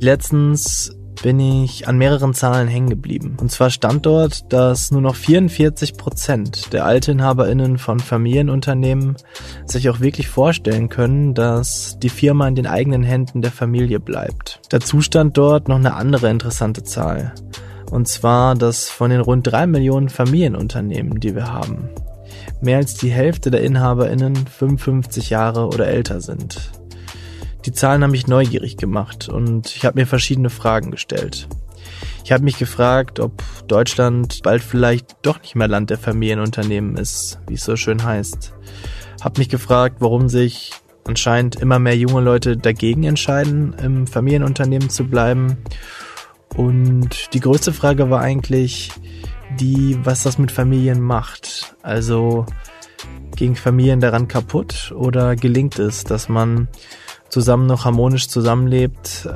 Letztens bin ich an mehreren Zahlen hängen geblieben. Und zwar stand dort, dass nur noch 44 Prozent der AltinhaberInnen von Familienunternehmen sich auch wirklich vorstellen können, dass die Firma in den eigenen Händen der Familie bleibt. Dazu stand dort noch eine andere interessante Zahl. Und zwar, dass von den rund drei Millionen Familienunternehmen, die wir haben, mehr als die Hälfte der InhaberInnen 55 Jahre oder älter sind. Die Zahlen haben mich neugierig gemacht und ich habe mir verschiedene Fragen gestellt. Ich habe mich gefragt, ob Deutschland bald vielleicht doch nicht mehr Land der Familienunternehmen ist, wie es so schön heißt. Hab mich gefragt, warum sich anscheinend immer mehr junge Leute dagegen entscheiden, im Familienunternehmen zu bleiben. Und die größte Frage war eigentlich die, was das mit Familien macht. Also gehen Familien daran kaputt oder gelingt es, dass man zusammen noch harmonisch zusammenlebt,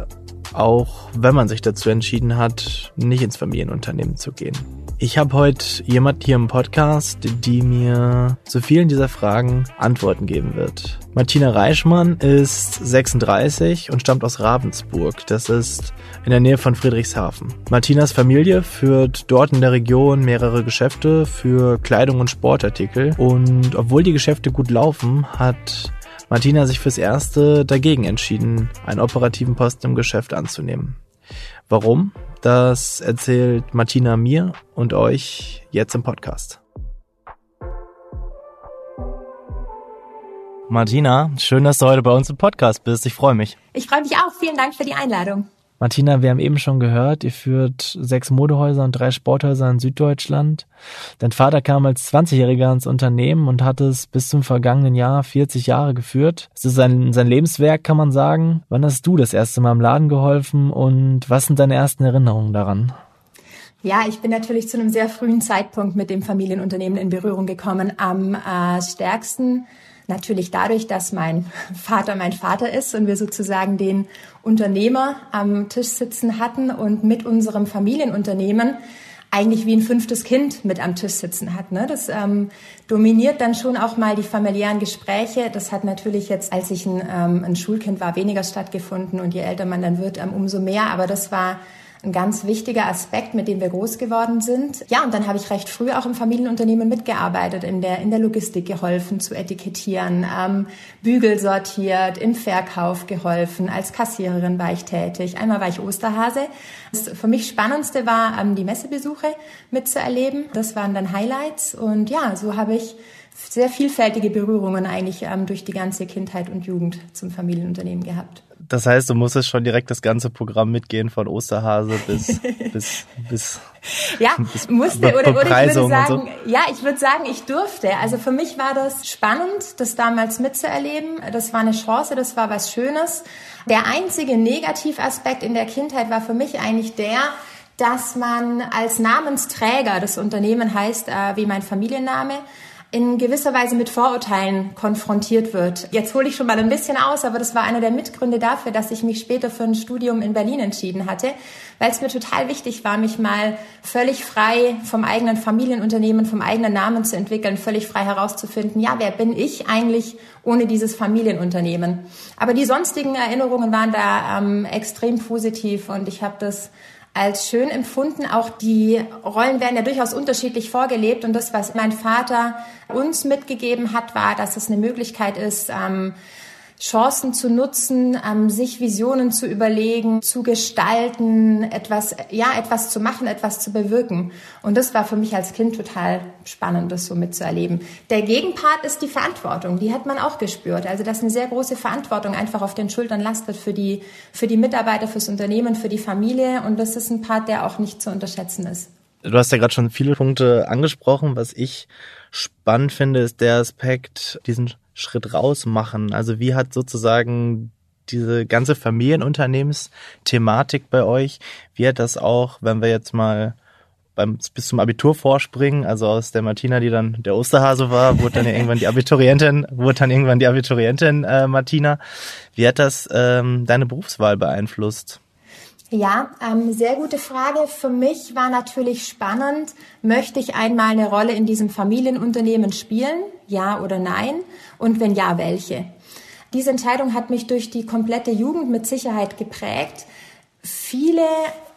auch wenn man sich dazu entschieden hat, nicht ins Familienunternehmen zu gehen. Ich habe heute jemand hier im Podcast, die mir zu vielen dieser Fragen Antworten geben wird. Martina Reichmann ist 36 und stammt aus Ravensburg. Das ist in der Nähe von Friedrichshafen. Martinas Familie führt dort in der Region mehrere Geschäfte für Kleidung und Sportartikel. Und obwohl die Geschäfte gut laufen, hat Martina sich fürs Erste dagegen entschieden, einen operativen Posten im Geschäft anzunehmen. Warum? Das erzählt Martina mir und euch jetzt im Podcast. Martina, schön, dass du heute bei uns im Podcast bist. Ich freue mich. Ich freue mich auch. Vielen Dank für die Einladung. Martina, wir haben eben schon gehört, ihr führt sechs Modehäuser und drei Sporthäuser in Süddeutschland. Dein Vater kam als 20-Jähriger ins Unternehmen und hat es bis zum vergangenen Jahr 40 Jahre geführt. Es ist sein, sein Lebenswerk, kann man sagen. Wann hast du das erste Mal im Laden geholfen und was sind deine ersten Erinnerungen daran? Ja, ich bin natürlich zu einem sehr frühen Zeitpunkt mit dem Familienunternehmen in Berührung gekommen. Am äh, stärksten Natürlich dadurch, dass mein Vater mein Vater ist und wir sozusagen den Unternehmer am Tisch sitzen hatten und mit unserem Familienunternehmen eigentlich wie ein fünftes Kind mit am Tisch sitzen hat. Ne? Das ähm, dominiert dann schon auch mal die familiären Gespräche. Das hat natürlich jetzt, als ich ein, ähm, ein Schulkind war, weniger stattgefunden und je älter man dann wird, ähm, umso mehr. Aber das war ein ganz wichtiger Aspekt, mit dem wir groß geworden sind. Ja, und dann habe ich recht früh auch im Familienunternehmen mitgearbeitet, in der, in der Logistik geholfen zu etikettieren, ähm, Bügel sortiert, im Verkauf geholfen, als Kassiererin war ich tätig. Einmal war ich Osterhase. Das für mich Spannendste war, ähm, die Messebesuche mitzuerleben. Das waren dann Highlights und ja, so habe ich sehr vielfältige Berührungen eigentlich ähm, durch die ganze Kindheit und Jugend zum Familienunternehmen gehabt. Das heißt, du musstest schon direkt das ganze Programm mitgehen von Osterhase bis bis bis ja bis musste oder, oder ich würde sagen so. ja ich würde sagen ich durfte. Also für mich war das spannend das damals mitzuerleben. Das war eine Chance das war was Schönes. Der einzige Negativaspekt in der Kindheit war für mich eigentlich der dass man als Namensträger das Unternehmen heißt äh, wie mein Familienname in gewisser Weise mit Vorurteilen konfrontiert wird. Jetzt hole ich schon mal ein bisschen aus, aber das war einer der Mitgründe dafür, dass ich mich später für ein Studium in Berlin entschieden hatte, weil es mir total wichtig war, mich mal völlig frei vom eigenen Familienunternehmen, vom eigenen Namen zu entwickeln, völlig frei herauszufinden, ja, wer bin ich eigentlich ohne dieses Familienunternehmen? Aber die sonstigen Erinnerungen waren da ähm, extrem positiv und ich habe das als schön empfunden. Auch die Rollen werden ja durchaus unterschiedlich vorgelebt. Und das, was mein Vater uns mitgegeben hat, war, dass es eine Möglichkeit ist, ähm, Chancen zu nutzen, ähm, sich Visionen zu überlegen, zu gestalten, etwas, ja, etwas zu machen, etwas zu bewirken. Und das war für mich als Kind total spannend, das so mitzuerleben. Der Gegenpart ist die Verantwortung. Die hat man auch gespürt. Also, dass eine sehr große Verantwortung einfach auf den Schultern lastet für die, für die Mitarbeiter, fürs Unternehmen, für die Familie. Und das ist ein Part, der auch nicht zu unterschätzen ist. Du hast ja gerade schon viele Punkte angesprochen. Was ich spannend finde, ist der Aspekt, diesen Schritt raus machen? Also wie hat sozusagen diese ganze Familienunternehmensthematik bei euch, wie hat das auch, wenn wir jetzt mal beim, bis zum Abitur vorspringen, also aus der Martina, die dann der Osterhase war, wurde dann ja irgendwann die Abiturientin, wurde dann irgendwann die Abiturientin äh, Martina. Wie hat das ähm, deine Berufswahl beeinflusst? Ja, ähm, sehr gute Frage. Für mich war natürlich spannend, möchte ich einmal eine Rolle in diesem Familienunternehmen spielen? Ja oder nein? Und wenn ja, welche? Diese Entscheidung hat mich durch die komplette Jugend mit Sicherheit geprägt. Viele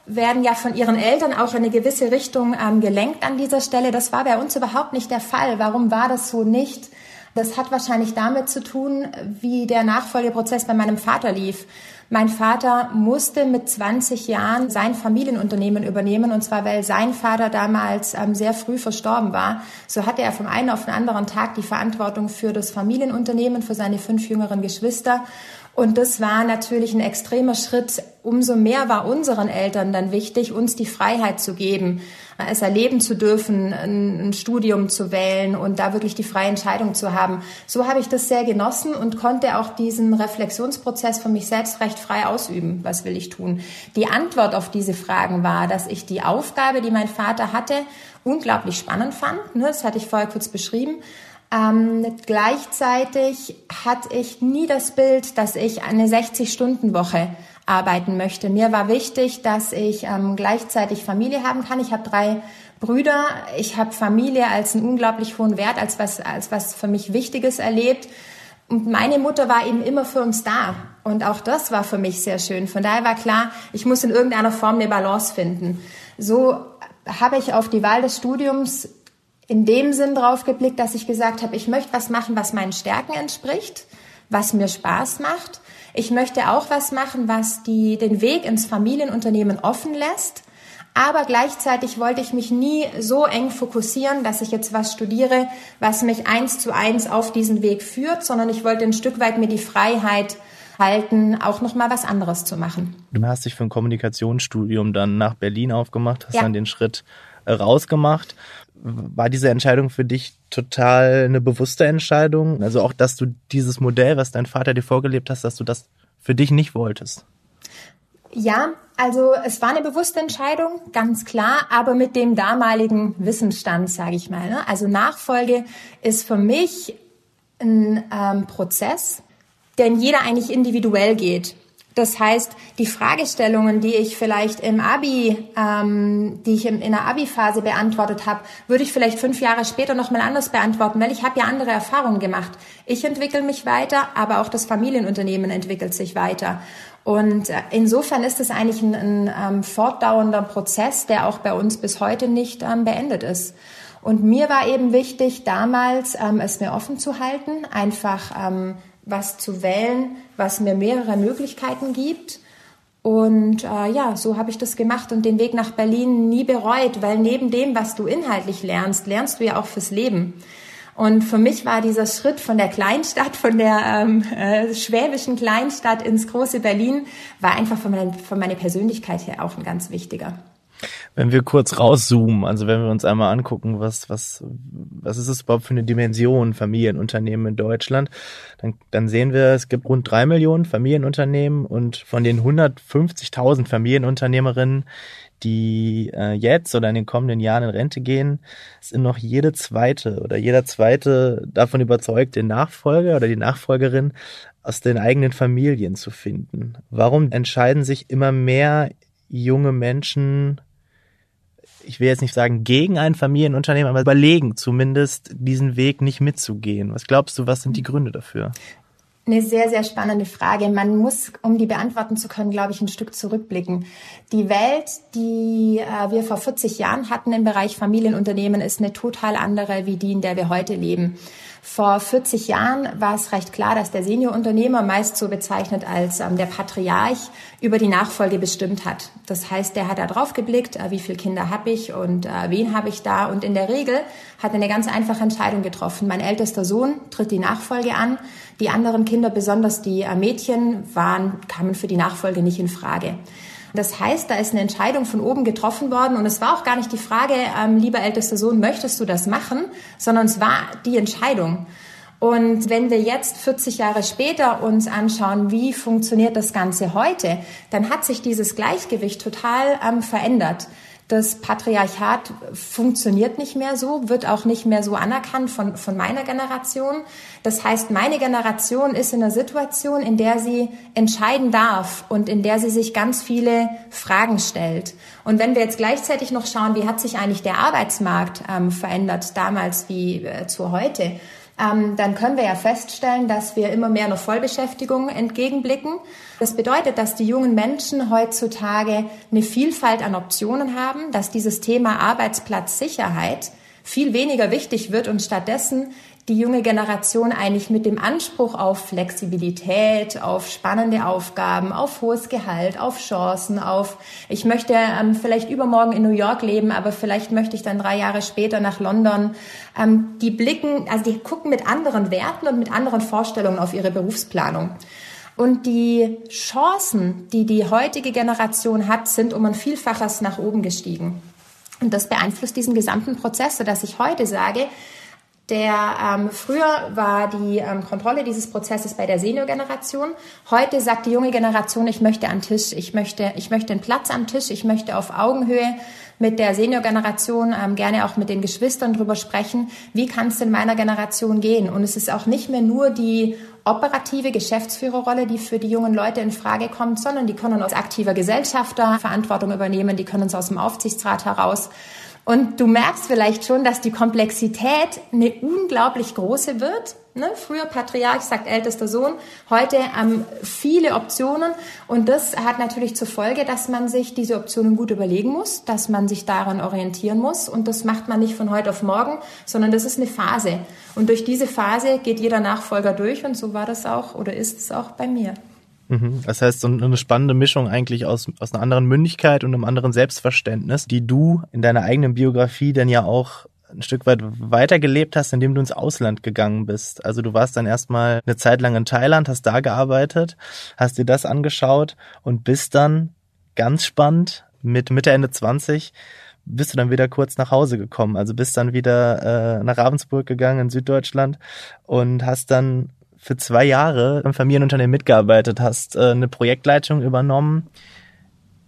werden ja von ihren Eltern auch in eine gewisse Richtung ähm, gelenkt an dieser Stelle. Das war bei uns überhaupt nicht der Fall. Warum war das so nicht? Das hat wahrscheinlich damit zu tun, wie der Nachfolgeprozess bei meinem Vater lief. Mein Vater musste mit 20 Jahren sein Familienunternehmen übernehmen, und zwar weil sein Vater damals ähm, sehr früh verstorben war. So hatte er vom einen auf den anderen Tag die Verantwortung für das Familienunternehmen, für seine fünf jüngeren Geschwister. Und das war natürlich ein extremer Schritt. Umso mehr war unseren Eltern dann wichtig, uns die Freiheit zu geben, es erleben zu dürfen, ein Studium zu wählen und da wirklich die freie Entscheidung zu haben. So habe ich das sehr genossen und konnte auch diesen Reflexionsprozess für mich selbst recht frei ausüben. Was will ich tun? Die Antwort auf diese Fragen war, dass ich die Aufgabe, die mein Vater hatte, unglaublich spannend fand. Ne, das hatte ich vorher kurz beschrieben ähm, gleichzeitig hatte ich nie das Bild, dass ich eine 60-Stunden-Woche arbeiten möchte. Mir war wichtig, dass ich ähm, gleichzeitig Familie haben kann. Ich habe drei Brüder. Ich habe Familie als einen unglaublich hohen Wert, als was, als was für mich Wichtiges erlebt. Und meine Mutter war eben immer für uns da. Und auch das war für mich sehr schön. Von daher war klar, ich muss in irgendeiner Form eine Balance finden. So habe ich auf die Wahl des Studiums in dem Sinn drauf geblickt, dass ich gesagt habe, ich möchte was machen, was meinen Stärken entspricht, was mir Spaß macht. Ich möchte auch was machen, was die, den Weg ins Familienunternehmen offen lässt. Aber gleichzeitig wollte ich mich nie so eng fokussieren, dass ich jetzt was studiere, was mich eins zu eins auf diesen Weg führt, sondern ich wollte ein Stück weit mir die Freiheit halten, auch noch mal was anderes zu machen. Du hast dich für ein Kommunikationsstudium dann nach Berlin aufgemacht, hast ja. dann den Schritt äh, rausgemacht war diese Entscheidung für dich total eine bewusste Entscheidung? Also auch, dass du dieses Modell, was dein Vater dir vorgelebt hast, dass du das für dich nicht wolltest? Ja, also es war eine bewusste Entscheidung, ganz klar, aber mit dem damaligen Wissensstand, sage ich mal. Ne? Also Nachfolge ist für mich ein ähm, Prozess, der in jeder eigentlich individuell geht. Das heißt, die Fragestellungen, die ich vielleicht im Abi, ähm, die ich in, in der Abi-Phase beantwortet habe, würde ich vielleicht fünf Jahre später nochmal anders beantworten, weil ich habe ja andere Erfahrungen gemacht. Ich entwickle mich weiter, aber auch das Familienunternehmen entwickelt sich weiter. Und äh, insofern ist es eigentlich ein, ein ähm, fortdauernder Prozess, der auch bei uns bis heute nicht ähm, beendet ist. Und mir war eben wichtig, damals ähm, es mir offen zu halten, einfach ähm, was zu wählen, was mir mehrere Möglichkeiten gibt. Und äh, ja, so habe ich das gemacht und den Weg nach Berlin nie bereut, weil neben dem, was du inhaltlich lernst, lernst du ja auch fürs Leben. Und für mich war dieser Schritt von der Kleinstadt, von der ähm, äh, schwäbischen Kleinstadt ins große Berlin, war einfach von, mein, von meiner Persönlichkeit her auch ein ganz wichtiger. Wenn wir kurz rauszoomen, also wenn wir uns einmal angucken, was, was, was ist es überhaupt für eine Dimension Familienunternehmen in Deutschland, dann, dann sehen wir, es gibt rund drei Millionen Familienunternehmen und von den 150.000 Familienunternehmerinnen, die äh, jetzt oder in den kommenden Jahren in Rente gehen, sind noch jede zweite oder jeder zweite davon überzeugt, den Nachfolger oder die Nachfolgerin aus den eigenen Familien zu finden. Warum entscheiden sich immer mehr junge Menschen ich will jetzt nicht sagen gegen ein Familienunternehmen, aber überlegen zumindest, diesen Weg nicht mitzugehen. Was glaubst du, was sind die Gründe dafür? Eine sehr, sehr spannende Frage. Man muss, um die beantworten zu können, glaube ich, ein Stück zurückblicken. Die Welt, die äh, wir vor 40 Jahren hatten im Bereich Familienunternehmen, ist eine total andere wie die, in der wir heute leben. Vor 40 Jahren war es recht klar, dass der Seniorunternehmer, meist so bezeichnet als ähm, der Patriarch, über die Nachfolge bestimmt hat. Das heißt, der hat da drauf geblickt, äh, wie viele Kinder habe ich und äh, wen habe ich da. Und in der Regel hat er eine ganz einfache Entscheidung getroffen. Mein ältester Sohn tritt die Nachfolge an. Die anderen Kinder, besonders die äh, Mädchen, waren, kamen für die Nachfolge nicht in Frage. Das heißt, da ist eine Entscheidung von oben getroffen worden und es war auch gar nicht die Frage, ähm, lieber ältester Sohn, möchtest du das machen, sondern es war die Entscheidung. Und wenn wir jetzt 40 Jahre später uns anschauen, wie funktioniert das Ganze heute, dann hat sich dieses Gleichgewicht total ähm, verändert. Das Patriarchat funktioniert nicht mehr so, wird auch nicht mehr so anerkannt von, von meiner Generation. Das heißt, meine Generation ist in einer Situation, in der sie entscheiden darf und in der sie sich ganz viele Fragen stellt. Und wenn wir jetzt gleichzeitig noch schauen, wie hat sich eigentlich der Arbeitsmarkt ähm, verändert damals wie äh, zu heute, ähm, dann können wir ja feststellen, dass wir immer mehr einer Vollbeschäftigung entgegenblicken. Das bedeutet, dass die jungen Menschen heutzutage eine Vielfalt an Optionen haben, dass dieses Thema Arbeitsplatzsicherheit viel weniger wichtig wird und stattdessen die junge Generation eigentlich mit dem Anspruch auf Flexibilität, auf spannende Aufgaben, auf hohes Gehalt, auf Chancen, auf ich möchte ähm, vielleicht übermorgen in New York leben, aber vielleicht möchte ich dann drei Jahre später nach London. Ähm, die blicken, also die gucken mit anderen Werten und mit anderen Vorstellungen auf ihre Berufsplanung. Und die Chancen, die die heutige Generation hat, sind um ein Vielfaches nach oben gestiegen. Und das beeinflusst diesen gesamten Prozess, sodass ich heute sage, der ähm, früher war die ähm, Kontrolle dieses Prozesses bei der Senior-Generation. Heute sagt die junge Generation, ich möchte an Tisch, ich möchte, ich möchte einen Platz am Tisch, ich möchte auf Augenhöhe mit der Senior-Generation, ähm, gerne auch mit den Geschwistern drüber sprechen, wie kann es in meiner Generation gehen? Und es ist auch nicht mehr nur die operative Geschäftsführerrolle, die für die jungen Leute in Frage kommt, sondern die können als aktiver Gesellschafter Verantwortung übernehmen, die können es aus dem Aufsichtsrat heraus und du merkst vielleicht schon, dass die Komplexität eine unglaublich große wird. Ne? Früher Patriarch sagt ältester Sohn, heute ähm, viele Optionen. Und das hat natürlich zur Folge, dass man sich diese Optionen gut überlegen muss, dass man sich daran orientieren muss. Und das macht man nicht von heute auf morgen, sondern das ist eine Phase. Und durch diese Phase geht jeder Nachfolger durch. Und so war das auch oder ist es auch bei mir. Mhm. Das heißt, so eine spannende Mischung eigentlich aus, aus einer anderen Mündigkeit und einem anderen Selbstverständnis, die du in deiner eigenen Biografie dann ja auch ein Stück weit weitergelebt hast, indem du ins Ausland gegangen bist. Also du warst dann erstmal eine Zeit lang in Thailand, hast da gearbeitet, hast dir das angeschaut und bist dann ganz spannend mit Mitte, Ende 20 bist du dann wieder kurz nach Hause gekommen. Also bist dann wieder äh, nach Ravensburg gegangen in Süddeutschland und hast dann für zwei Jahre im Familienunternehmen mitgearbeitet hast, äh, eine Projektleitung übernommen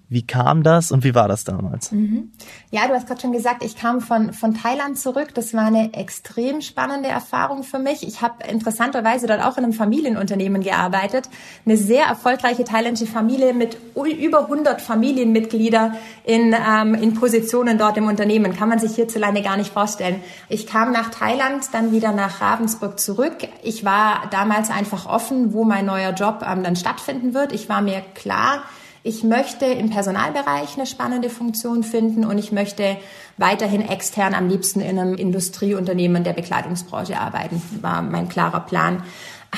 wie kam das und wie war das damals? Mhm. Ja, du hast gerade schon gesagt, ich kam von, von Thailand zurück. Das war eine extrem spannende Erfahrung für mich. Ich habe interessanterweise dort auch in einem Familienunternehmen gearbeitet. Eine sehr erfolgreiche thailändische Familie mit über 100 Familienmitglieder in, ähm, in Positionen dort im Unternehmen. Kann man sich hierzulande gar nicht vorstellen. Ich kam nach Thailand, dann wieder nach Ravensburg zurück. Ich war damals einfach offen, wo mein neuer Job ähm, dann stattfinden wird. Ich war mir klar, ich möchte im Personalbereich eine spannende Funktion finden und ich möchte weiterhin extern am liebsten in einem Industrieunternehmen der Bekleidungsbranche arbeiten, war mein klarer Plan.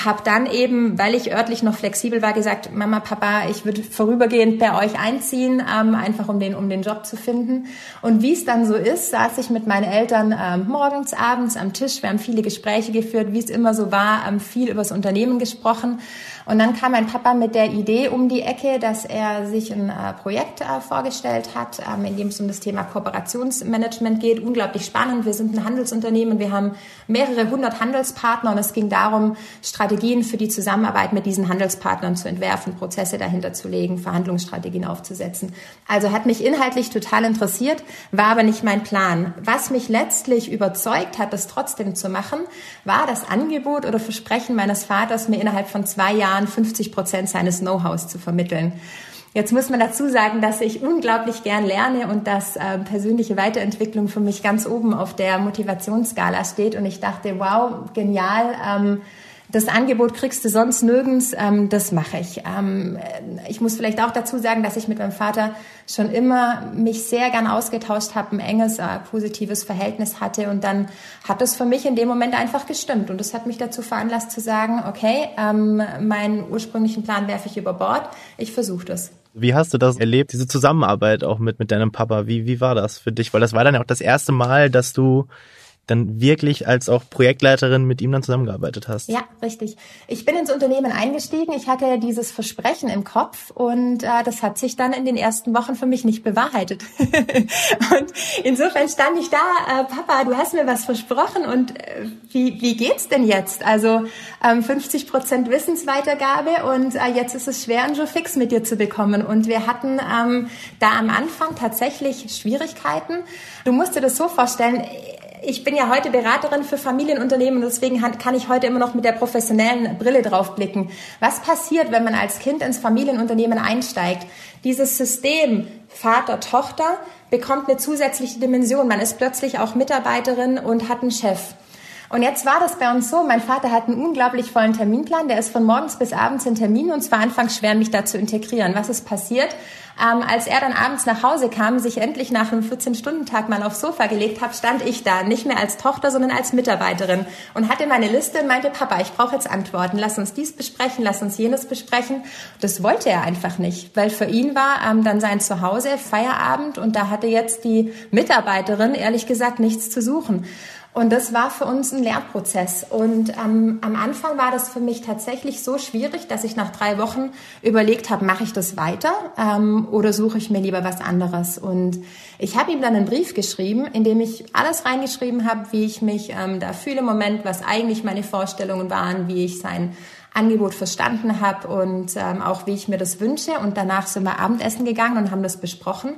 Hab dann eben, weil ich örtlich noch flexibel war, gesagt, Mama, Papa, ich würde vorübergehend bei euch einziehen, ähm, einfach um den, um den Job zu finden. Und wie es dann so ist, saß ich mit meinen Eltern ähm, morgens, abends am Tisch. Wir haben viele Gespräche geführt, wie es immer so war, ähm, viel über das Unternehmen gesprochen. Und dann kam mein Papa mit der Idee um die Ecke, dass er sich ein äh, Projekt äh, vorgestellt hat, ähm, in dem es um das Thema Kooperationsmanagement geht. Unglaublich spannend. Wir sind ein Handelsunternehmen. Wir haben mehrere hundert Handelspartner und es ging darum, Strategien für die Zusammenarbeit mit diesen Handelspartnern zu entwerfen, Prozesse dahinter zu legen, Verhandlungsstrategien aufzusetzen. Also hat mich inhaltlich total interessiert, war aber nicht mein Plan. Was mich letztlich überzeugt hat, das trotzdem zu machen, war das Angebot oder Versprechen meines Vaters, mir innerhalb von zwei Jahren Jahren 50 Prozent seines Know-hows zu vermitteln. Jetzt muss man dazu sagen, dass ich unglaublich gern lerne und dass äh, persönliche Weiterentwicklung für mich ganz oben auf der Motivationsskala steht. Und ich dachte, wow, genial. Ähm, das Angebot kriegst du sonst nirgends, ähm, das mache ich. Ähm, ich muss vielleicht auch dazu sagen, dass ich mit meinem Vater schon immer mich sehr gern ausgetauscht habe, ein enges, äh, positives Verhältnis hatte und dann hat es für mich in dem Moment einfach gestimmt und das hat mich dazu veranlasst zu sagen, okay, ähm, meinen ursprünglichen Plan werfe ich über Bord, ich versuche das. Wie hast du das erlebt, diese Zusammenarbeit auch mit, mit deinem Papa? Wie, wie war das für dich? Weil das war dann ja auch das erste Mal, dass du dann wirklich als auch Projektleiterin mit ihm dann zusammengearbeitet hast. Ja, richtig. Ich bin ins Unternehmen eingestiegen. Ich hatte dieses Versprechen im Kopf und äh, das hat sich dann in den ersten Wochen für mich nicht bewahrheitet. und insofern stand ich da, äh, Papa, du hast mir was versprochen und äh, wie, wie geht's denn jetzt? Also ähm, 50 Prozent Wissensweitergabe und äh, jetzt ist es schwer, einen Joe Fix mit dir zu bekommen. Und wir hatten ähm, da am Anfang tatsächlich Schwierigkeiten. Du musst dir das so vorstellen, ich bin ja heute Beraterin für Familienunternehmen und deswegen kann ich heute immer noch mit der professionellen Brille drauf blicken. Was passiert, wenn man als Kind ins Familienunternehmen einsteigt? Dieses System Vater, Tochter bekommt eine zusätzliche Dimension. Man ist plötzlich auch Mitarbeiterin und hat einen Chef. Und jetzt war das bei uns so, mein Vater hat einen unglaublich vollen Terminplan, der ist von morgens bis abends in Terminen und es war anfangs schwer, mich da zu integrieren. Was ist passiert? Ähm, als er dann abends nach Hause kam, sich endlich nach einem 14-Stunden-Tag mal aufs Sofa gelegt hat, stand ich da, nicht mehr als Tochter, sondern als Mitarbeiterin und hatte meine Liste und meinte, Papa, ich brauche jetzt Antworten, lass uns dies besprechen, lass uns jenes besprechen. Das wollte er einfach nicht, weil für ihn war ähm, dann sein Zuhause Feierabend und da hatte jetzt die Mitarbeiterin ehrlich gesagt nichts zu suchen. Und das war für uns ein Lernprozess. Und ähm, am Anfang war das für mich tatsächlich so schwierig, dass ich nach drei Wochen überlegt habe, mache ich das weiter ähm, oder suche ich mir lieber was anderes. Und ich habe ihm dann einen Brief geschrieben, in dem ich alles reingeschrieben habe, wie ich mich ähm, da fühle im Moment, was eigentlich meine Vorstellungen waren, wie ich sein Angebot verstanden habe und ähm, auch wie ich mir das wünsche. Und danach sind wir Abendessen gegangen und haben das besprochen.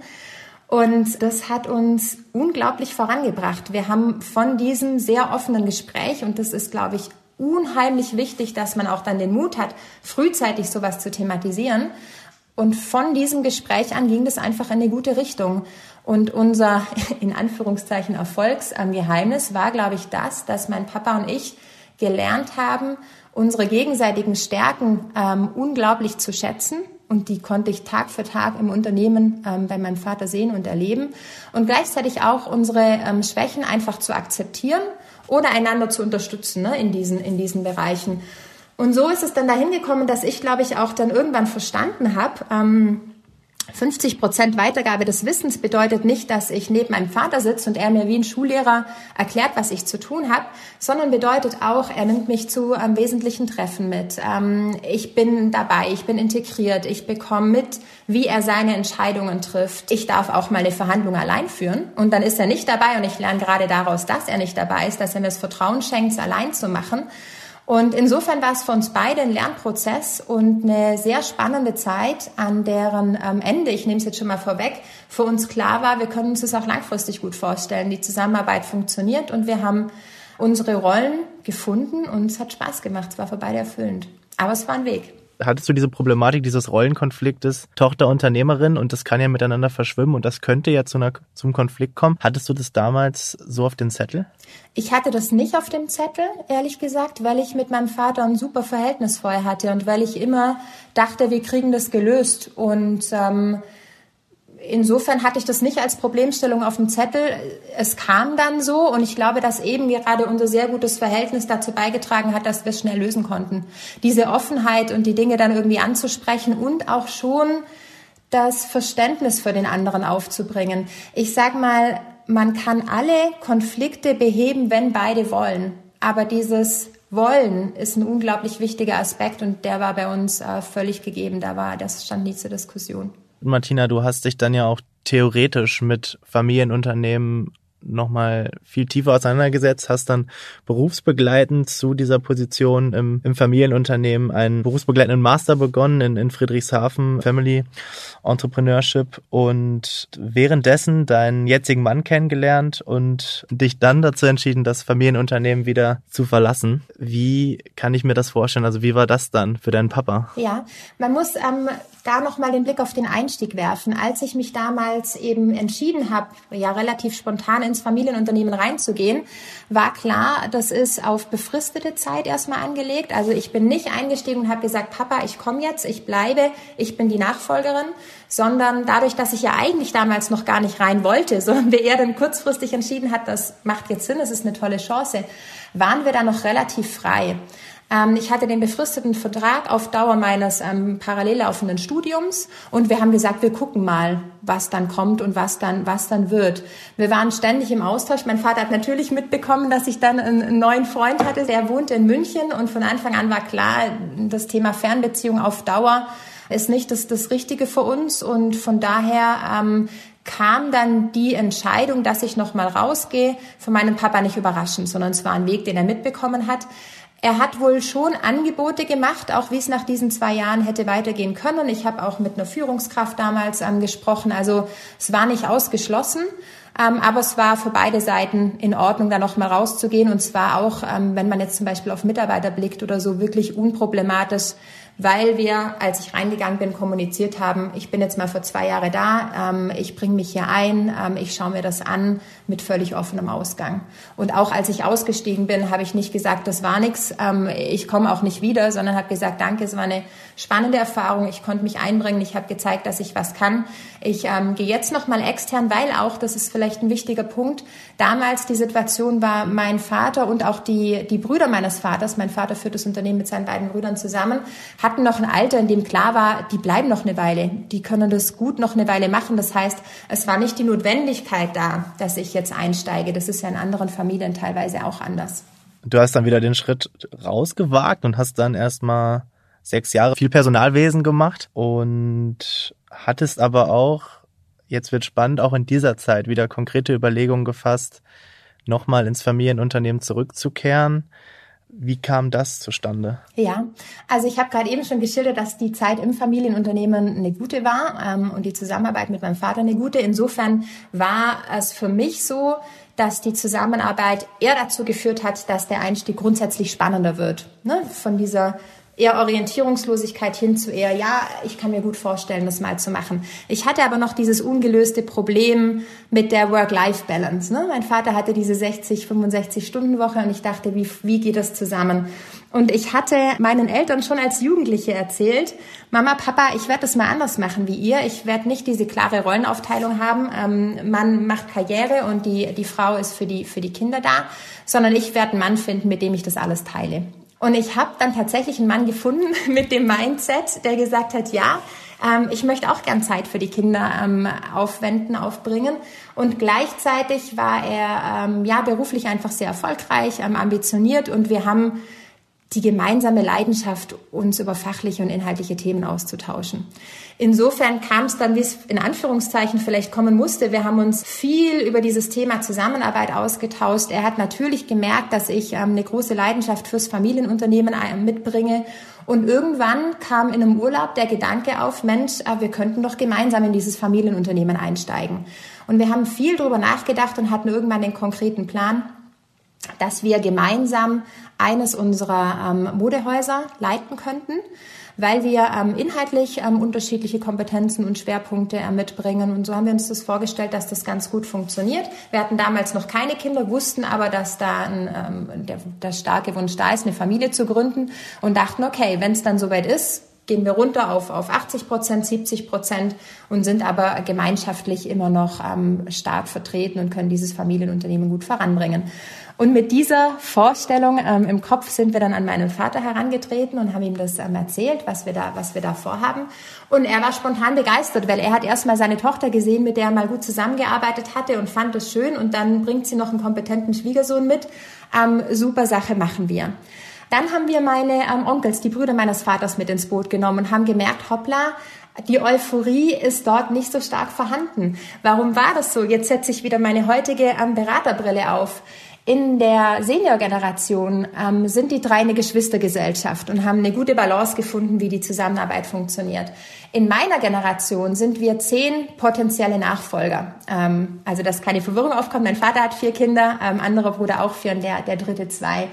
Und das hat uns unglaublich vorangebracht. Wir haben von diesem sehr offenen Gespräch, und das ist, glaube ich, unheimlich wichtig, dass man auch dann den Mut hat, frühzeitig sowas zu thematisieren. Und von diesem Gespräch an ging das einfach in eine gute Richtung. Und unser, in Anführungszeichen, Erfolgsgeheimnis war, glaube ich, das, dass mein Papa und ich gelernt haben, unsere gegenseitigen Stärken ähm, unglaublich zu schätzen und die konnte ich Tag für Tag im Unternehmen ähm, bei meinem Vater sehen und erleben. Und gleichzeitig auch unsere ähm, Schwächen einfach zu akzeptieren oder einander zu unterstützen ne, in, diesen, in diesen Bereichen. Und so ist es dann dahin gekommen, dass ich, glaube ich, auch dann irgendwann verstanden habe, ähm, 50 Prozent Weitergabe des Wissens bedeutet nicht, dass ich neben meinem Vater sitze und er mir wie ein Schullehrer erklärt, was ich zu tun habe, sondern bedeutet auch, er nimmt mich zu ähm, wesentlichen Treffen mit. Ähm, ich bin dabei, ich bin integriert, ich bekomme mit, wie er seine Entscheidungen trifft. Ich darf auch mal eine Verhandlung allein führen und dann ist er nicht dabei und ich lerne gerade daraus, dass er nicht dabei ist, dass er mir das Vertrauen schenkt, es allein zu machen. Und insofern war es für uns beide ein Lernprozess und eine sehr spannende Zeit, an deren ähm, Ende, ich nehme es jetzt schon mal vorweg, für uns klar war, wir können uns das auch langfristig gut vorstellen. Die Zusammenarbeit funktioniert und wir haben unsere Rollen gefunden und es hat Spaß gemacht. Es war für beide erfüllend. Aber es war ein Weg hattest du diese Problematik dieses Rollenkonfliktes Tochter Unternehmerin und das kann ja miteinander verschwimmen und das könnte ja zu einer, zum Konflikt kommen. Hattest du das damals so auf den Zettel? Ich hatte das nicht auf dem Zettel, ehrlich gesagt, weil ich mit meinem Vater ein super Verhältnis vorher hatte und weil ich immer dachte, wir kriegen das gelöst und ähm, insofern hatte ich das nicht als Problemstellung auf dem Zettel. Es kam dann so und ich glaube, dass eben gerade unser sehr gutes Verhältnis dazu beigetragen hat, dass wir es schnell lösen konnten. Diese Offenheit und die Dinge dann irgendwie anzusprechen und auch schon das Verständnis für den anderen aufzubringen. Ich sag mal, man kann alle Konflikte beheben, wenn beide wollen. Aber dieses wollen ist ein unglaublich wichtiger Aspekt und der war bei uns äh, völlig gegeben. Da war, das stand nie zur Diskussion. Martina, du hast dich dann ja auch theoretisch mit Familienunternehmen nochmal viel tiefer auseinandergesetzt, hast dann berufsbegleitend zu dieser Position im, im Familienunternehmen einen berufsbegleitenden Master begonnen in, in Friedrichshafen Family Entrepreneurship und währenddessen deinen jetzigen Mann kennengelernt und dich dann dazu entschieden, das Familienunternehmen wieder zu verlassen. Wie kann ich mir das vorstellen? Also wie war das dann für deinen Papa? Ja, man muss ähm, da nochmal den Blick auf den Einstieg werfen. Als ich mich damals eben entschieden habe, ja relativ spontan ins Familienunternehmen reinzugehen, war klar, das ist auf befristete Zeit erstmal angelegt. Also ich bin nicht eingestiegen und habe gesagt, Papa, ich komme jetzt, ich bleibe, ich bin die Nachfolgerin, sondern dadurch, dass ich ja eigentlich damals noch gar nicht rein wollte, sondern wir eher dann kurzfristig entschieden hat, das macht jetzt Sinn, es ist eine tolle Chance, waren wir da noch relativ frei. Ähm, ich hatte den befristeten Vertrag auf Dauer meines ähm, parallel laufenden Studiums und wir haben gesagt, wir gucken mal, was dann kommt und was dann, was dann wird. Wir waren ständig im Austausch. Mein Vater hat natürlich mitbekommen, dass ich dann einen neuen Freund hatte. Der wohnte in München und von Anfang an war klar, das Thema Fernbeziehung auf Dauer ist nicht das, das Richtige für uns und von daher ähm, kam dann die Entscheidung, dass ich nochmal rausgehe, von meinem Papa nicht überraschend, sondern es war ein Weg, den er mitbekommen hat. Er hat wohl schon Angebote gemacht, auch wie es nach diesen zwei Jahren hätte weitergehen können. Ich habe auch mit einer Führungskraft damals ähm, gesprochen. Also es war nicht ausgeschlossen, ähm, aber es war für beide Seiten in Ordnung, da noch mal rauszugehen. Und zwar auch, ähm, wenn man jetzt zum Beispiel auf Mitarbeiter blickt oder so, wirklich unproblematisch weil wir, als ich reingegangen bin, kommuniziert haben, ich bin jetzt mal für zwei Jahre da, ähm, ich bringe mich hier ein, ähm, ich schaue mir das an mit völlig offenem Ausgang. Und auch als ich ausgestiegen bin, habe ich nicht gesagt, das war nichts, ähm, ich komme auch nicht wieder, sondern habe gesagt, danke, es war eine spannende Erfahrung, ich konnte mich einbringen, ich habe gezeigt, dass ich was kann. Ich ähm, gehe jetzt noch mal extern, weil auch, das ist vielleicht ein wichtiger Punkt, damals die Situation war, mein Vater und auch die, die Brüder meines Vaters, mein Vater führt das Unternehmen mit seinen beiden Brüdern zusammen, hatten noch ein Alter, in dem klar war, die bleiben noch eine Weile, die können das gut noch eine Weile machen. Das heißt, es war nicht die Notwendigkeit da, dass ich jetzt einsteige. Das ist ja in anderen Familien teilweise auch anders. Du hast dann wieder den Schritt rausgewagt und hast dann erstmal sechs Jahre viel Personalwesen gemacht und hattest aber auch, jetzt wird spannend, auch in dieser Zeit wieder konkrete Überlegungen gefasst, nochmal ins Familienunternehmen zurückzukehren. Wie kam das zustande? Ja, also ich habe gerade eben schon geschildert, dass die Zeit im Familienunternehmen eine gute war ähm, und die Zusammenarbeit mit meinem Vater eine gute. Insofern war es für mich so, dass die Zusammenarbeit eher dazu geführt hat, dass der Einstieg grundsätzlich spannender wird. Ne? Von dieser eher Orientierungslosigkeit hin zu eher, ja, ich kann mir gut vorstellen, das mal zu machen. Ich hatte aber noch dieses ungelöste Problem mit der Work-Life-Balance. Ne? Mein Vater hatte diese 60, 65 Stunden Woche und ich dachte, wie, wie geht das zusammen? Und ich hatte meinen Eltern schon als Jugendliche erzählt, Mama, Papa, ich werde das mal anders machen wie ihr. Ich werde nicht diese klare Rollenaufteilung haben. Ähm, Mann macht Karriere und die, die Frau ist für die, für die Kinder da, sondern ich werde einen Mann finden, mit dem ich das alles teile. Und ich habe dann tatsächlich einen Mann gefunden mit dem Mindset, der gesagt hat, ja, ähm, ich möchte auch gern Zeit für die Kinder ähm, aufwenden, aufbringen. Und gleichzeitig war er ähm, ja beruflich einfach sehr erfolgreich, ambitioniert und wir haben die gemeinsame Leidenschaft, uns über fachliche und inhaltliche Themen auszutauschen. Insofern kam es dann, wie es in Anführungszeichen vielleicht kommen musste. Wir haben uns viel über dieses Thema Zusammenarbeit ausgetauscht. Er hat natürlich gemerkt, dass ich ähm, eine große Leidenschaft fürs Familienunternehmen äh, mitbringe. Und irgendwann kam in einem Urlaub der Gedanke auf, Mensch, äh, wir könnten doch gemeinsam in dieses Familienunternehmen einsteigen. Und wir haben viel darüber nachgedacht und hatten irgendwann den konkreten Plan, dass wir gemeinsam eines unserer ähm, Modehäuser leiten könnten, weil wir ähm, inhaltlich ähm, unterschiedliche Kompetenzen und Schwerpunkte äh, mitbringen. Und so haben wir uns das vorgestellt, dass das ganz gut funktioniert. Wir hatten damals noch keine Kinder, wussten aber, dass da ein, ähm, der, der starke Wunsch da ist, eine Familie zu gründen und dachten, okay, wenn es dann soweit ist, gehen wir runter auf, auf 80 Prozent, 70 Prozent und sind aber gemeinschaftlich immer noch ähm, stark vertreten und können dieses Familienunternehmen gut voranbringen. Und mit dieser Vorstellung ähm, im Kopf sind wir dann an meinen Vater herangetreten und haben ihm das ähm, erzählt, was wir da, was wir da vorhaben. Und er war spontan begeistert, weil er hat erstmal seine Tochter gesehen, mit der er mal gut zusammengearbeitet hatte und fand es schön. Und dann bringt sie noch einen kompetenten Schwiegersohn mit. Ähm, super Sache machen wir. Dann haben wir meine ähm, Onkels, die Brüder meines Vaters mit ins Boot genommen und haben gemerkt, hoppla, die Euphorie ist dort nicht so stark vorhanden. Warum war das so? Jetzt setze ich wieder meine heutige ähm, Beraterbrille auf. In der Senior-Generation ähm, sind die drei eine Geschwistergesellschaft und haben eine gute Balance gefunden, wie die Zusammenarbeit funktioniert. In meiner Generation sind wir zehn potenzielle Nachfolger. Ähm, also, dass keine Verwirrung aufkommt. Mein Vater hat vier Kinder, ähm, anderer Bruder auch vier und der, der dritte zwei.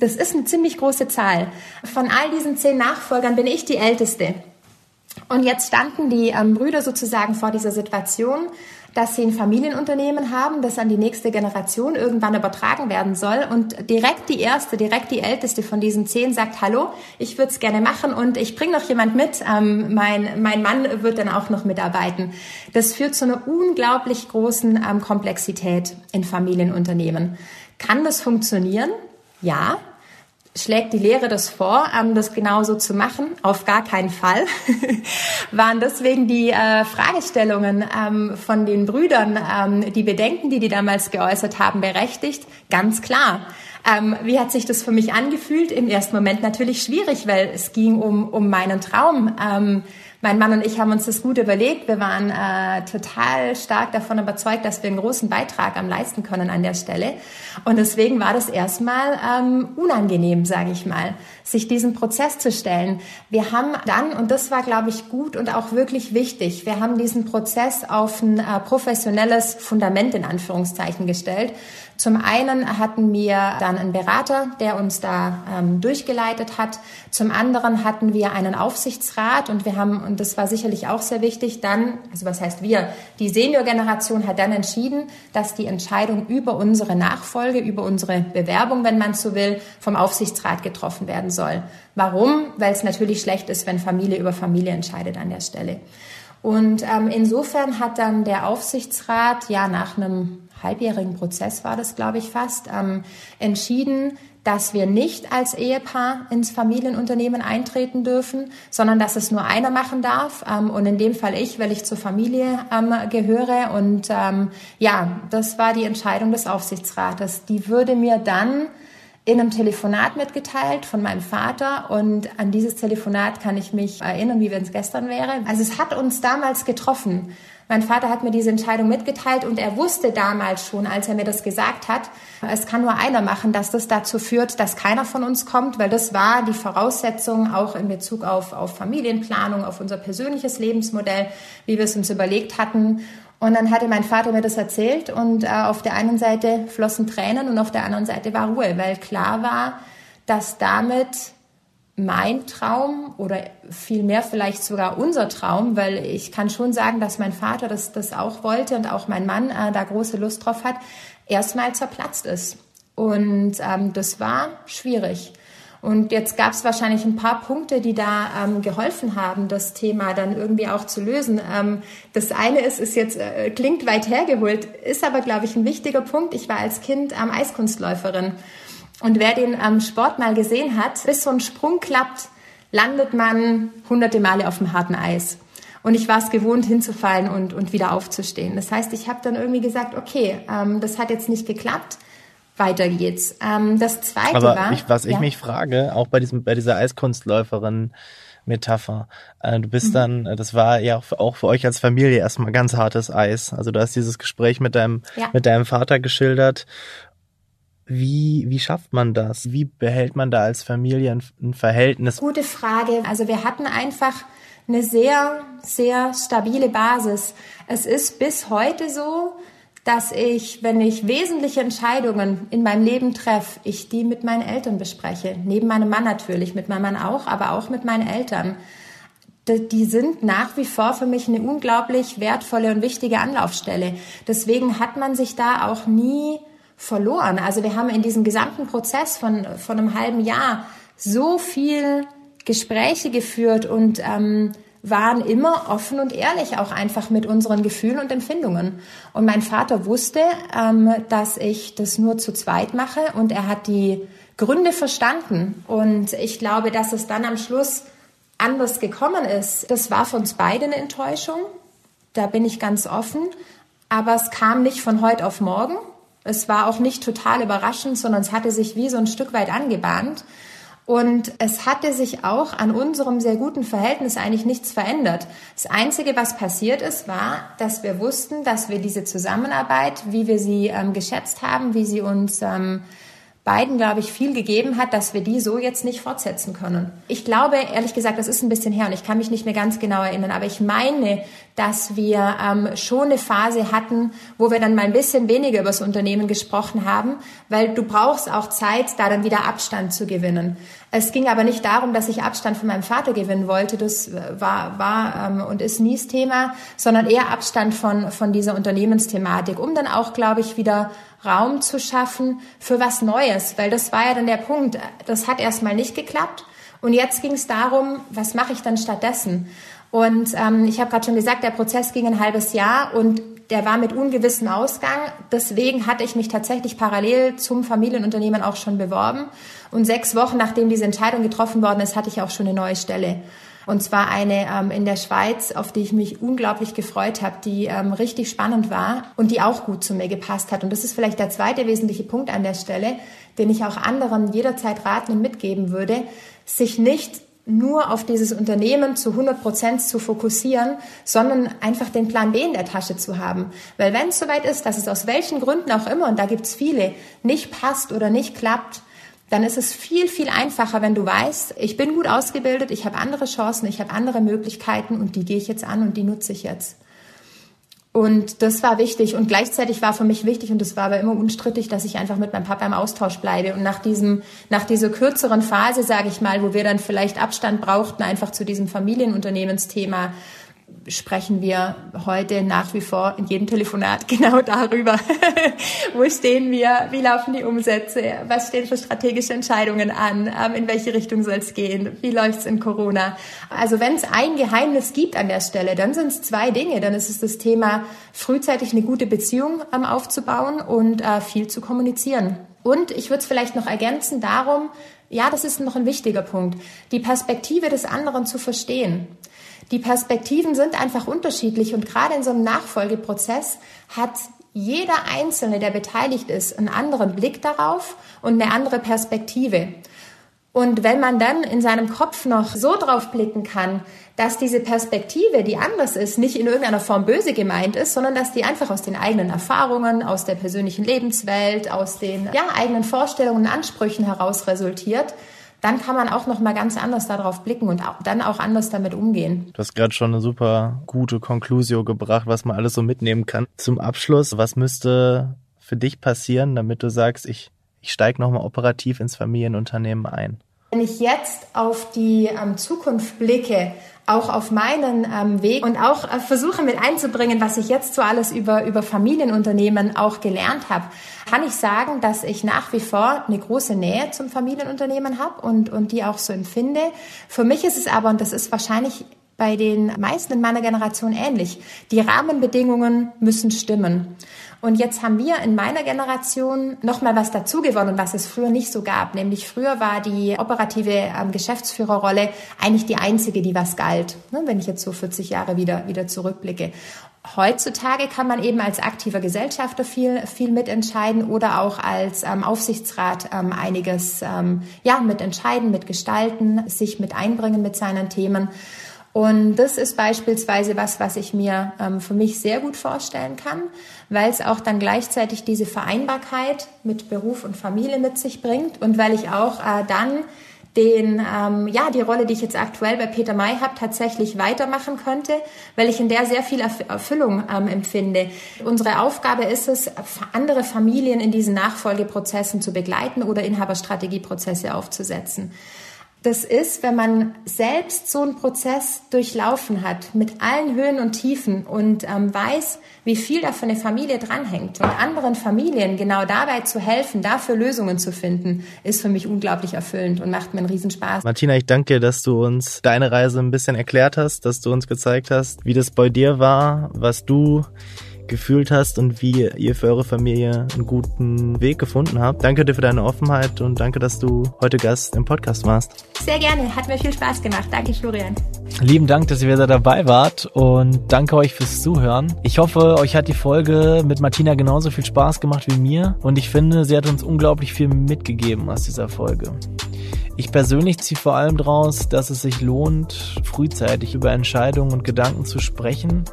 Das ist eine ziemlich große Zahl. Von all diesen zehn Nachfolgern bin ich die Älteste. Und jetzt standen die ähm, Brüder sozusagen vor dieser Situation, dass sie ein Familienunternehmen haben, das an die nächste Generation irgendwann übertragen werden soll. Und direkt die erste, direkt die älteste von diesen zehn sagt, hallo, ich würde es gerne machen und ich bringe noch jemand mit. Ähm, mein, mein Mann wird dann auch noch mitarbeiten. Das führt zu einer unglaublich großen ähm, Komplexität in Familienunternehmen. Kann das funktionieren? Ja, schlägt die Lehre das vor, ähm, das genauso zu machen? Auf gar keinen Fall. Waren deswegen die äh, Fragestellungen ähm, von den Brüdern, ähm, die Bedenken, die die damals geäußert haben, berechtigt? Ganz klar. Ähm, wie hat sich das für mich angefühlt? Im ersten Moment natürlich schwierig, weil es ging um, um meinen Traum. Ähm, mein Mann und ich haben uns das gut überlegt. Wir waren äh, total stark davon überzeugt, dass wir einen großen Beitrag am leisten können an der Stelle. Und deswegen war das erstmal ähm, unangenehm, sage ich mal, sich diesen Prozess zu stellen. Wir haben dann, und das war, glaube ich, gut und auch wirklich wichtig, wir haben diesen Prozess auf ein äh, professionelles Fundament in Anführungszeichen gestellt. Zum einen hatten wir dann einen Berater, der uns da ähm, durchgeleitet hat. Zum anderen hatten wir einen Aufsichtsrat und wir haben, und das war sicherlich auch sehr wichtig, dann, also was heißt wir, die Senior-Generation hat dann entschieden, dass die Entscheidung über unsere Nachfolge, über unsere Bewerbung, wenn man so will, vom Aufsichtsrat getroffen werden soll. Warum? Weil es natürlich schlecht ist, wenn Familie über Familie entscheidet an der Stelle. Und ähm, insofern hat dann der Aufsichtsrat ja nach einem halbjährigen Prozess war das, glaube ich, fast, ähm, entschieden, dass wir nicht als Ehepaar ins Familienunternehmen eintreten dürfen, sondern dass es nur einer machen darf. Ähm, und in dem Fall ich, weil ich zur Familie ähm, gehöre. Und ähm, ja, das war die Entscheidung des Aufsichtsrates. Die würde mir dann in einem Telefonat mitgeteilt von meinem Vater und an dieses Telefonat kann ich mich erinnern, wie wenn es gestern wäre. Also es hat uns damals getroffen. Mein Vater hat mir diese Entscheidung mitgeteilt und er wusste damals schon, als er mir das gesagt hat, es kann nur einer machen, dass das dazu führt, dass keiner von uns kommt, weil das war die Voraussetzung auch in Bezug auf, auf Familienplanung, auf unser persönliches Lebensmodell, wie wir es uns überlegt hatten. Und dann hatte mein Vater mir das erzählt und äh, auf der einen Seite flossen Tränen und auf der anderen Seite war Ruhe, weil klar war, dass damit mein Traum oder vielmehr vielleicht sogar unser Traum, weil ich kann schon sagen, dass mein Vater das, das auch wollte und auch mein Mann äh, da große Lust drauf hat, erstmal zerplatzt ist. Und ähm, das war schwierig. Und jetzt gab es wahrscheinlich ein paar Punkte, die da ähm, geholfen haben, das Thema dann irgendwie auch zu lösen. Ähm, das eine ist, ist jetzt äh, klingt weit hergeholt, ist aber glaube ich ein wichtiger Punkt. Ich war als Kind ähm, Eiskunstläuferin und wer den ähm, Sport mal gesehen hat, bis so ein Sprung klappt, landet man hunderte Male auf dem harten Eis. Und ich war es gewohnt, hinzufallen und, und wieder aufzustehen. Das heißt, ich habe dann irgendwie gesagt, okay, ähm, das hat jetzt nicht geklappt, weiter geht's. Ähm, das Zweite Aber war... Ich, was ich mich frage, auch bei, diesem, bei dieser Eiskunstläuferin, Metapher. Äh, du bist mhm. dann, äh, das war ja auch für, auch für, euch als Familie erstmal ganz hartes Eis. Also du hast dieses Gespräch mit deinem, ja. mit deinem Vater geschildert wie, wie schafft man das? Wie behält man da als Familie ein, Verhältnis? Gute Frage. Also wir hatten einfach eine sehr, sehr stabile Basis. Es ist bis heute so, dass ich, wenn ich wesentliche Entscheidungen in meinem Leben treffe, ich die mit meinen Eltern bespreche. Neben meinem Mann natürlich, mit meinem Mann auch, aber auch mit meinen Eltern. Die sind nach wie vor für mich eine unglaublich wertvolle und wichtige Anlaufstelle. Deswegen hat man sich da auch nie verloren. Also wir haben in diesem gesamten Prozess von, von einem halben Jahr so viel Gespräche geführt und ähm, waren immer offen und ehrlich auch einfach mit unseren Gefühlen und Empfindungen. Und mein Vater wusste, ähm, dass ich das nur zu zweit mache und er hat die Gründe verstanden. Und ich glaube, dass es dann am Schluss anders gekommen ist. Das war für uns beide eine Enttäuschung. Da bin ich ganz offen. Aber es kam nicht von heute auf morgen. Es war auch nicht total überraschend, sondern es hatte sich wie so ein Stück weit angebahnt. Und es hatte sich auch an unserem sehr guten Verhältnis eigentlich nichts verändert. Das Einzige, was passiert ist, war, dass wir wussten, dass wir diese Zusammenarbeit, wie wir sie ähm, geschätzt haben, wie sie uns ähm, beiden, glaube ich, viel gegeben hat, dass wir die so jetzt nicht fortsetzen können. Ich glaube, ehrlich gesagt, das ist ein bisschen her und ich kann mich nicht mehr ganz genau erinnern, aber ich meine, dass wir ähm, schon eine Phase hatten, wo wir dann mal ein bisschen weniger über das Unternehmen gesprochen haben, weil du brauchst auch Zeit, da dann wieder Abstand zu gewinnen. Es ging aber nicht darum, dass ich Abstand von meinem Vater gewinnen wollte, das war, war ähm, und ist nie das Thema, sondern eher Abstand von, von dieser Unternehmensthematik, um dann auch, glaube ich, wieder Raum zu schaffen für was Neues, weil das war ja dann der Punkt. Das hat erstmal nicht geklappt und jetzt ging es darum, was mache ich dann stattdessen? Und ähm, ich habe gerade schon gesagt, der Prozess ging ein halbes Jahr und der war mit ungewissem Ausgang. Deswegen hatte ich mich tatsächlich parallel zum Familienunternehmen auch schon beworben. Und sechs Wochen nachdem diese Entscheidung getroffen worden ist, hatte ich auch schon eine neue Stelle. Und zwar eine ähm, in der Schweiz, auf die ich mich unglaublich gefreut habe, die ähm, richtig spannend war und die auch gut zu mir gepasst hat. Und das ist vielleicht der zweite wesentliche Punkt an der Stelle, den ich auch anderen jederzeit raten und mitgeben würde, sich nicht nur auf dieses Unternehmen zu 100 Prozent zu fokussieren, sondern einfach den Plan B in der Tasche zu haben. Weil wenn es soweit ist, dass es aus welchen Gründen auch immer, und da gibt es viele, nicht passt oder nicht klappt, dann ist es viel, viel einfacher, wenn du weißt, ich bin gut ausgebildet, ich habe andere Chancen, ich habe andere Möglichkeiten und die gehe ich jetzt an und die nutze ich jetzt. Und das war wichtig. Und gleichzeitig war für mich wichtig, und das war aber immer unstrittig, dass ich einfach mit meinem Papa im Austausch bleibe. Und nach diesem, nach dieser kürzeren Phase, sage ich mal, wo wir dann vielleicht Abstand brauchten, einfach zu diesem Familienunternehmensthema, sprechen wir heute nach wie vor in jedem Telefonat genau darüber. Wo stehen wir? Wie laufen die Umsätze? Was stehen für strategische Entscheidungen an? Ähm, in welche Richtung soll es gehen? Wie läuft es in Corona? Also wenn es ein Geheimnis gibt an der Stelle, dann sind es zwei Dinge. Dann ist es das Thema, frühzeitig eine gute Beziehung ähm, aufzubauen und äh, viel zu kommunizieren. Und ich würde es vielleicht noch ergänzen darum, ja, das ist noch ein wichtiger Punkt, die Perspektive des anderen zu verstehen. Die Perspektiven sind einfach unterschiedlich und gerade in so einem Nachfolgeprozess hat jeder Einzelne, der beteiligt ist, einen anderen Blick darauf und eine andere Perspektive. Und wenn man dann in seinem Kopf noch so drauf blicken kann, dass diese Perspektive, die anders ist, nicht in irgendeiner Form böse gemeint ist, sondern dass die einfach aus den eigenen Erfahrungen, aus der persönlichen Lebenswelt, aus den ja, eigenen Vorstellungen und Ansprüchen heraus resultiert, dann kann man auch noch mal ganz anders darauf blicken und auch, dann auch anders damit umgehen. Du hast gerade schon eine super gute Konklusio gebracht, was man alles so mitnehmen kann. Zum Abschluss, was müsste für dich passieren, damit du sagst, ich, ich steige nochmal operativ ins Familienunternehmen ein? Wenn ich jetzt auf die ähm, Zukunft blicke, auch auf meinen ähm, Weg und auch äh, versuche mit einzubringen, was ich jetzt so alles über, über Familienunternehmen auch gelernt habe, kann ich sagen, dass ich nach wie vor eine große Nähe zum Familienunternehmen habe und, und die auch so empfinde. Für mich ist es aber, und das ist wahrscheinlich bei den meisten in meiner Generation ähnlich, die Rahmenbedingungen müssen stimmen. Und jetzt haben wir in meiner Generation nochmal was dazu gewonnen, was es früher nicht so gab. Nämlich früher war die operative ähm, Geschäftsführerrolle eigentlich die einzige, die was galt. Ne, wenn ich jetzt so 40 Jahre wieder, wieder zurückblicke. Heutzutage kann man eben als aktiver Gesellschafter viel, viel mitentscheiden oder auch als ähm, Aufsichtsrat ähm, einiges ähm, ja, mitentscheiden, mitgestalten, sich mit einbringen mit seinen Themen. Und das ist beispielsweise was, was ich mir ähm, für mich sehr gut vorstellen kann, weil es auch dann gleichzeitig diese Vereinbarkeit mit Beruf und Familie mit sich bringt und weil ich auch äh, dann den, ähm, ja, die Rolle, die ich jetzt aktuell bei Peter May habe, tatsächlich weitermachen könnte, weil ich in der sehr viel Erfüllung ähm, empfinde. Unsere Aufgabe ist es, andere Familien in diesen Nachfolgeprozessen zu begleiten oder Inhaberstrategieprozesse aufzusetzen. Das ist, wenn man selbst so einen Prozess durchlaufen hat, mit allen Höhen und Tiefen und ähm, weiß, wie viel da für eine Familie dranhängt und anderen Familien genau dabei zu helfen, dafür Lösungen zu finden, ist für mich unglaublich erfüllend und macht mir einen Riesenspaß. Martina, ich danke dir, dass du uns deine Reise ein bisschen erklärt hast, dass du uns gezeigt hast, wie das bei dir war, was du gefühlt hast und wie ihr für eure Familie einen guten Weg gefunden habt. Danke dir für deine Offenheit und danke, dass du heute Gast im Podcast warst. Sehr gerne, hat mir viel Spaß gemacht. Danke, Florian. Lieben Dank, dass ihr wieder dabei wart und danke euch fürs Zuhören. Ich hoffe, euch hat die Folge mit Martina genauso viel Spaß gemacht wie mir und ich finde, sie hat uns unglaublich viel mitgegeben aus dieser Folge. Ich persönlich ziehe vor allem daraus, dass es sich lohnt, frühzeitig über Entscheidungen und Gedanken zu sprechen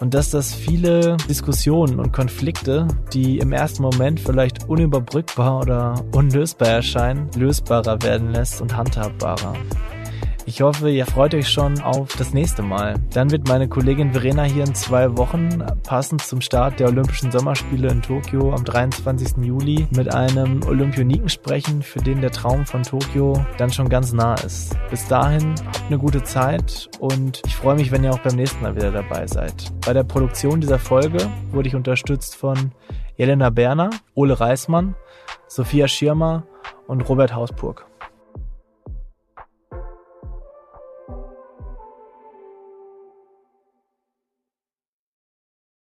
und dass das viele Diskussionen und Konflikte, die im ersten Moment vielleicht unüberbrückbar oder unlösbar erscheinen, lösbarer werden lässt und handhabbarer. Ich hoffe, ihr freut euch schon auf das nächste Mal. Dann wird meine Kollegin Verena hier in zwei Wochen, passend zum Start der Olympischen Sommerspiele in Tokio am 23. Juli, mit einem Olympioniken sprechen, für den der Traum von Tokio dann schon ganz nah ist. Bis dahin, habt eine gute Zeit und ich freue mich, wenn ihr auch beim nächsten Mal wieder dabei seid. Bei der Produktion dieser Folge wurde ich unterstützt von Jelena Berner, Ole Reismann, Sophia Schirmer und Robert Hausburg.